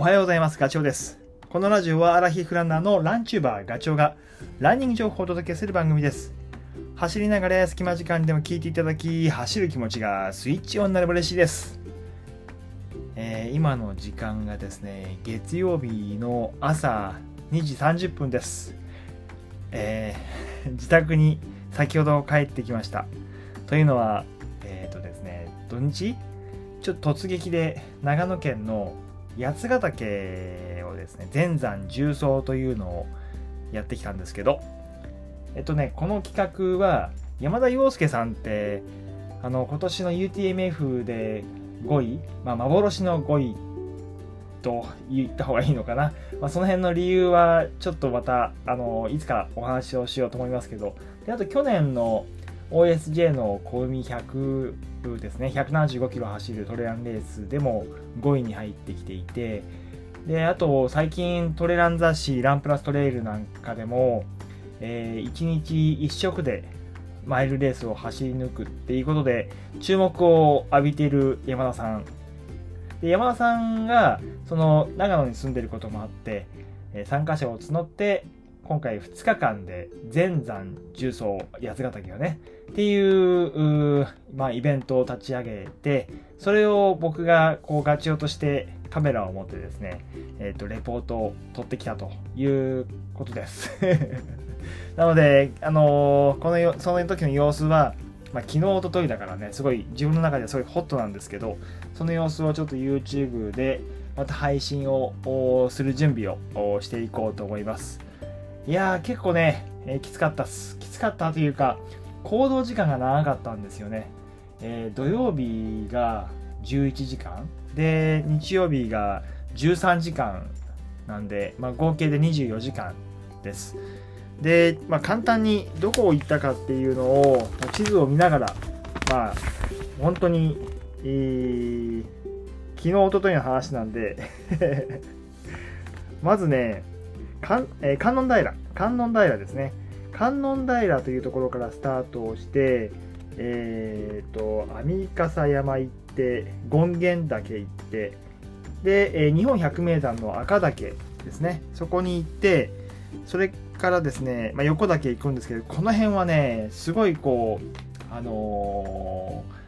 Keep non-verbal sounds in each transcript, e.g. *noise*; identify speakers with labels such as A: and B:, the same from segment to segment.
A: おはようございます。ガチョウです。このラジオはアラヒフランナーのランチューバーガチョウがランニング情報をお届けする番組です。走りながら隙間時間でも聞いていただき、走る気持ちがスイッチオンになれば嬉しいです。えー今の時間がですね、月曜日の朝2時30分です。えー *laughs* 自宅に先ほど帰ってきました。というのは、えっ、とですね、土日ちょっと突撃で長野県の八ヶ岳をですね全山重走というのをやってきたんですけどえっとねこの企画は山田洋介さんってあの今年の UTMF で5位、まあ、幻の5位と言った方がいいのかな、まあ、その辺の理由はちょっとまたあのいつかお話をしようと思いますけどであと去年の OSJ の小海100ですね。175キロ走るトレランレースでも5位に入ってきていてであと最近トレラン雑誌ランプラストレイルなんかでも、え1日1色でマイルレースを走り抜くっていうことで注目を浴びている山田さん。で山田さんがその長野に住んでることもあって参加者を募って今回2日間で全山重走八ヶ岳をねっていうまあ、イベントを立ち上げてそれを僕がこうガチオとしてカメラを持ってですね、えー、とレポートを撮ってきたということです。*laughs* なので、あのーこのその時の様子は、まあ、昨日一昨日だからねすごい自分の中ではすごいホットなんですけどその様子をちょっと YouTube でまた配信をする準備をしていこうと思います。いやー結構ね、えーきつかったっす。きつかったというか行動時間が長かったんですよね、えー土曜日が11時間。で日曜日が13時間なんで、まあ、合計で24時間です。で、まあ、簡単にどこを行ったかっていうのを地図を見ながらまあ本当に、えー昨日一昨日の話なんで *laughs* まずね、観音平観音平ですね。観音平というところからスタートをしてえっ、と網笠山行って権現岳行ってで、え日本百名山の赤岳ですね。そこに行ってそれからですね、まあ、横岳行くんですけどこの辺はねすごいこうあのー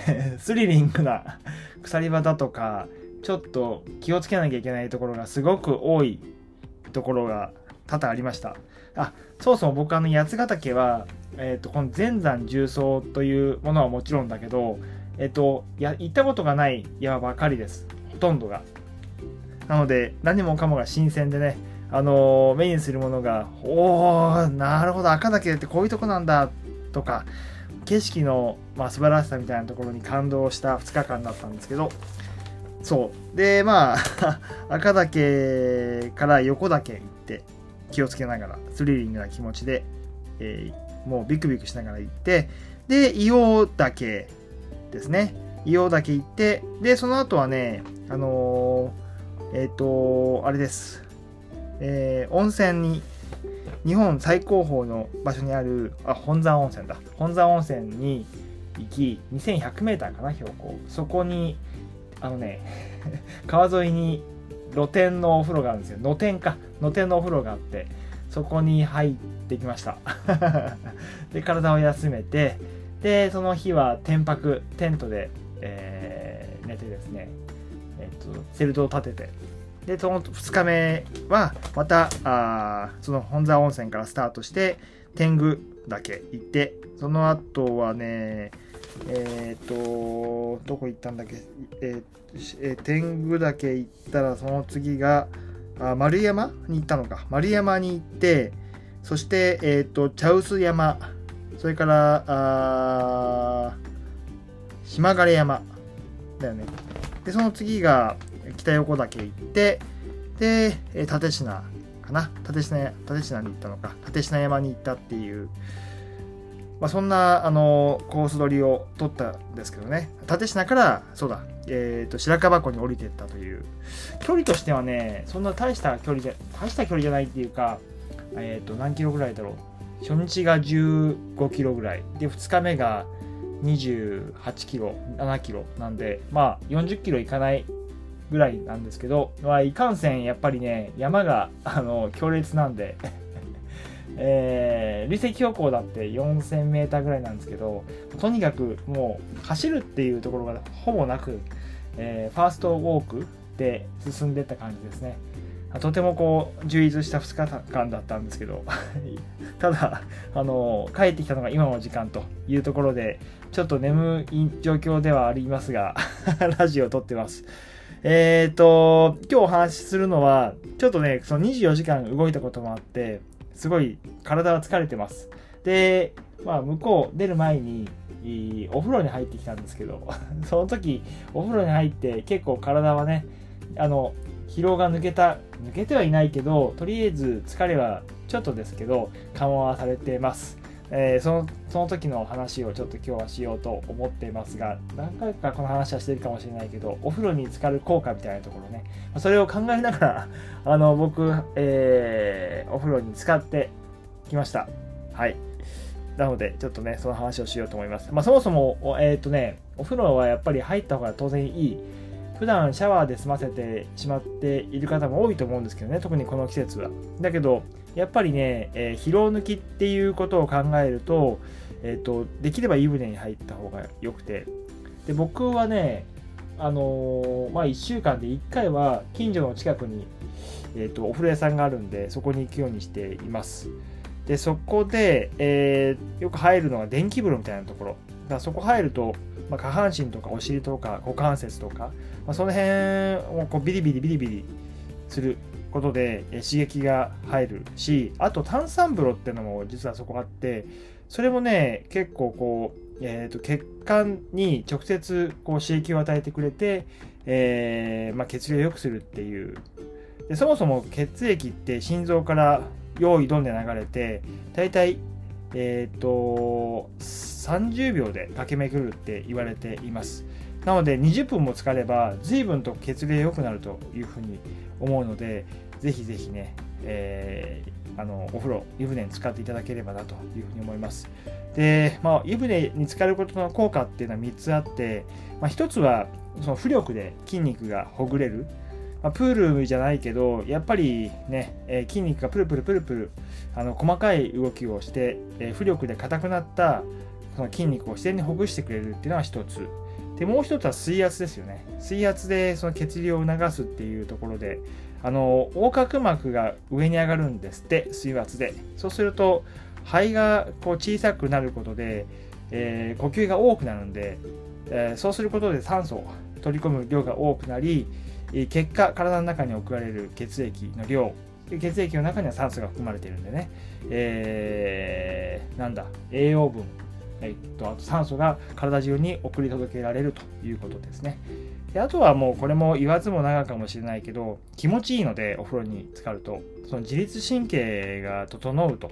A: *laughs* スリリングな鎖場だとかちょっと気をつけなきゃいけないところがすごく多いところが多々ありました。あそもそも僕あの八ヶ岳は、えー、とこの全山重走というものはもちろんだけど、えっとや行ったことがない山ばかりです。ほとんどが。なので何もかもが新鮮でねあのー目にするものがおーなるほど赤岳ってこういうとこなんだとか景色の、まあ、素晴らしさみたいなところに感動した2日間だったんですけどそう。でまあ *laughs* 赤岳から横岳行って気をつけながらスリリングな気持ちで、えーもうビクビクしながら行ってで硫黄岳ですね。硫黄岳行ってでその後はねあのーえっ、とあれです、え温泉に日本最高峰の場所にあるあ本山温泉だ。本山温泉に行き 2100m かな標高。そこにあのね *laughs* 川沿いに露天のお風呂があるんですよ。露天か。露天のお風呂があってそこに入ってきました。*laughs* で体を休めてでその日は天泊テントで、えー寝てですね、えっとセルトを立ててでその2日目はまたあその本山温泉からスタートして天狗岳行ってその後はねえっ、とどこ行ったんだっけ、えーえー天狗岳行ったらその次があ丸山に行ったのか。丸山に行ってそして、えっと茶臼山。それからあ島枯山だよね。でその次が北横岳行ってでえー立科かな？立科立科に行ったのか。立科山に行ったっていうまあ、そんなあのコース取りを取ったんですけどね。立科からそうだ、えー、と白樺湖に降りていったという。距離としてはねそんな大した距離じゃ大した距離じゃないっていうか、えー、と何キロぐらいだろう。初日が15キロぐらい。で2日目が28キロ7キロなんでまあ40キロいかないぐらいなんですけど、まあ、いかんせんやっぱりね山があの強烈なんで。えー、累積標高だって 4000m ぐらいなんですけどとにかくもう走るっていうところがほぼなく、えー、ファーストウォークで進んでった感じですね。とてもこう充実した2日間だったんですけど *laughs* ただあの帰ってきたのが今の時間というところでちょっと眠い状況ではありますが *laughs* ラジオを撮ってます。えっ、ー、と今日お話しするのはちょっとねその24時間動いたこともあってすごい体は疲れてます。で、まあ、向こう出る前に、お風呂に入ってきたんですけど、*laughs* その時、お風呂に入って結構体はね、あの、疲労が抜けた、抜けてはいないけど、とりあえず疲れはちょっとですけど、緩和されてます。えー、そのその時の話をちょっと今日はしようと思っていますが何回かこの話はしてるかもしれないけどお風呂に浸かる効果みたいなところねそれを考えながらあの僕、えー、お風呂に浸かってきました。はい。なのでちょっとねその話をしようと思います、まあ、そもそもえっ、ー、とねお風呂はやっぱり入った方が当然いい。普段シャワーで済ませてしまっている方も多いと思うんですけどね特にこの季節は。だけどやっぱりね、えー、疲労抜きっていうことを考えると,、えーと、できれば湯船に入った方がよくて。で僕はねあのー、まあ1週間で1回は近所の近くに、えーと、お風呂屋さんがあるんでそこに行くようにしています。でそこで、えー、よく入るのは電気風呂みたいなところ。だそこ入ると、まあ、下半身とかお尻とか股関節とか、まあ、その辺をこうビリビリビリビリすることで刺激が入るしあと炭酸風呂っていうのも実はそこあってそれもね結構こう、えーと、血管に直接こう刺激を与えてくれて、えー、まあ、血流を良くするっていう。でそもそも血液って心臓から用意どんで流れて大体えっ、ー、と30秒で駆け巡るって言われていますなので20分も使れば随分と血流良くなるというふうに思うので、ぜひぜひね、えー、あのお風呂、湯船に使っていただければなというふうに思います。で、まあ、湯船に浸かることの効果っていうのは3つあって、まあ、1つはその浮力で筋肉がほぐれる。まあ、プールじゃないけど、やっぱりね、えー、筋肉がプルプルプルプル、あの細かい動きをして、えー、浮力で硬くなったその筋肉を自然にほぐしてくれるっていうのは1つ。でもう一つは水圧ですよね水圧でその血流を促すっていうところであの横隔膜が上に上がるんですって水圧でそうすると肺がこう小さくなることで、えー、呼吸が多くなるんで、え、そうすることで酸素を取り込む量が多くなり結果体の中に送られる血液の量血液の中には酸素が含まれているんでね、えー、なんだ栄養分えっと、あと酸素が体中に送り届けられるということですね。であとはもうこれも言わずも長かもしれないけど気持ちいいのでお風呂に浸かるとその自律神経が整うと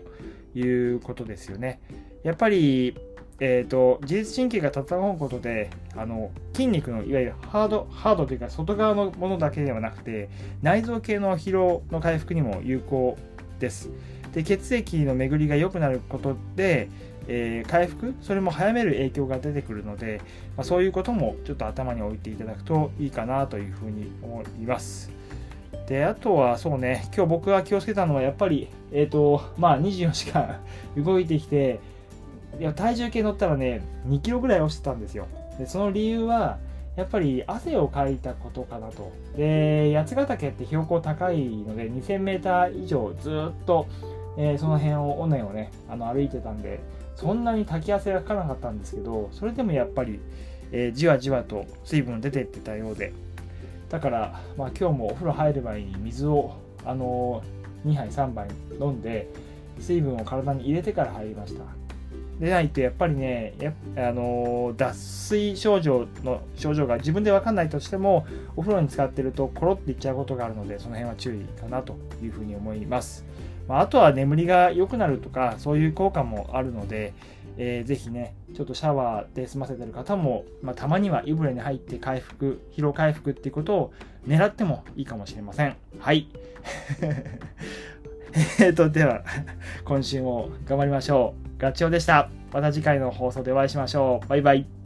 A: いうことですよね。やっぱり、えーと、自律神経が整うことであの筋肉のいわゆるハードハードというか外側のものだけではなくて内臓系の疲労の回復にも有効です。で血液の巡りが良くなることでえー、回復それも早める影響が出てくるので、まあ、そういうこともちょっと頭に置いていただくといいかなというふうに思います。であとはそうね今日僕が気をつけたのはやっぱりえっ、ー、とまあ24時間動いてきていや体重計乗ったらね2キロぐらい落ちてたんですよ。でその理由はやっぱり汗をかいたことかなと。で八ヶ岳って標高高いので 2000m 以上ずっと、えー、その辺を尾根をねあの歩いてたんでそんなに滝汗がかかなかったんですけどそれでもやっぱり、えー、じわじわと水分出てってたようで。だから、まあ、今日もお風呂入る前に水を、あのー、2杯3杯飲んで水分を体に入れてから入りました。でないとやっぱりねやあの、脱水症状の症状が自分で分かんないとしてもお風呂に使ってるとコロっていっちゃうことがあるのでその辺は注意かなというふうに思います。まあ、とは眠りが良くなるとかそういう効果もあるので、えー、ぜひねちょっとシャワーで済ませてる方も、まあ、たまには湯船に入って回復疲労回復っていうことを狙ってもいいかもしれません。はい。*laughs* えっとでは今週も頑張りましょう。ガチョウでした。また次回の放送でお会いしましょう。バイバイ。